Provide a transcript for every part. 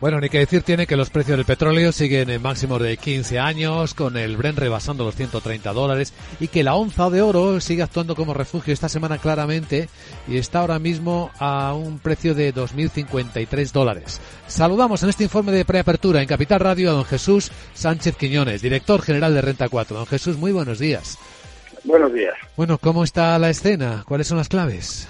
Bueno, ni que decir tiene que los precios del petróleo siguen en máximos de 15 años, con el Bren rebasando los 130 dólares y que la onza de oro sigue actuando como refugio esta semana claramente y está ahora mismo a un precio de 2.053 dólares. Saludamos en este informe de preapertura en Capital Radio a don Jesús Sánchez Quiñones, director general de Renta 4. Don Jesús, muy buenos días. Buenos días. Bueno, ¿cómo está la escena? ¿Cuáles son las claves?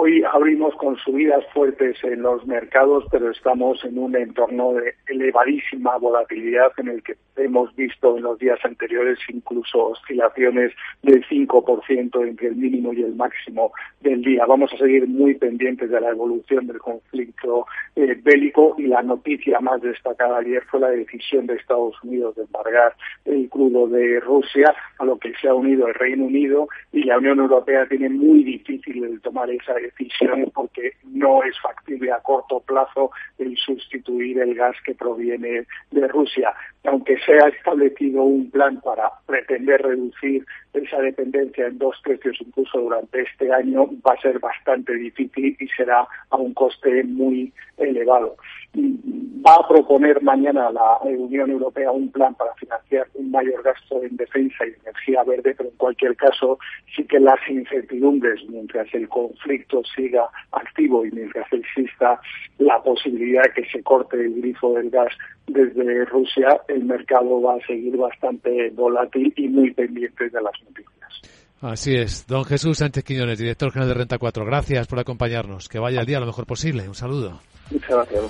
Hoy abrimos con subidas fuertes en los mercados, pero estamos en un entorno de elevadísima volatilidad en el que hemos visto en los días anteriores incluso oscilaciones del 5% entre el mínimo y el máximo del día. Vamos a seguir muy pendientes de la evolución del conflicto eh, bélico y la noticia más destacada ayer fue la decisión de Estados Unidos de embargar el crudo de Rusia, a lo que se ha unido el Reino Unido y la Unión Europea tiene muy difícil el tomar esa decisión porque no es factible a corto plazo el sustituir el gas que proviene de Rusia. Aunque se ha establecido un plan para pretender reducir esa dependencia en dos tercios incluso durante este año, va a ser bastante difícil y será a un coste muy elevado. Va a proponer mañana la Unión Europea un plan para financiar un mayor gasto en defensa y energía verde, pero en cualquier caso sí que las incertidumbres mientras el conflicto siga activo y mientras exista la posibilidad de que se corte el grifo del gas desde Rusia, el mercado va a seguir bastante volátil y muy pendiente de las noticias. Así es. Don Jesús Sánchez Quiñones, director general de Renta 4. Gracias por acompañarnos. Que vaya el día lo mejor posible. Un saludo. Muchas gracias.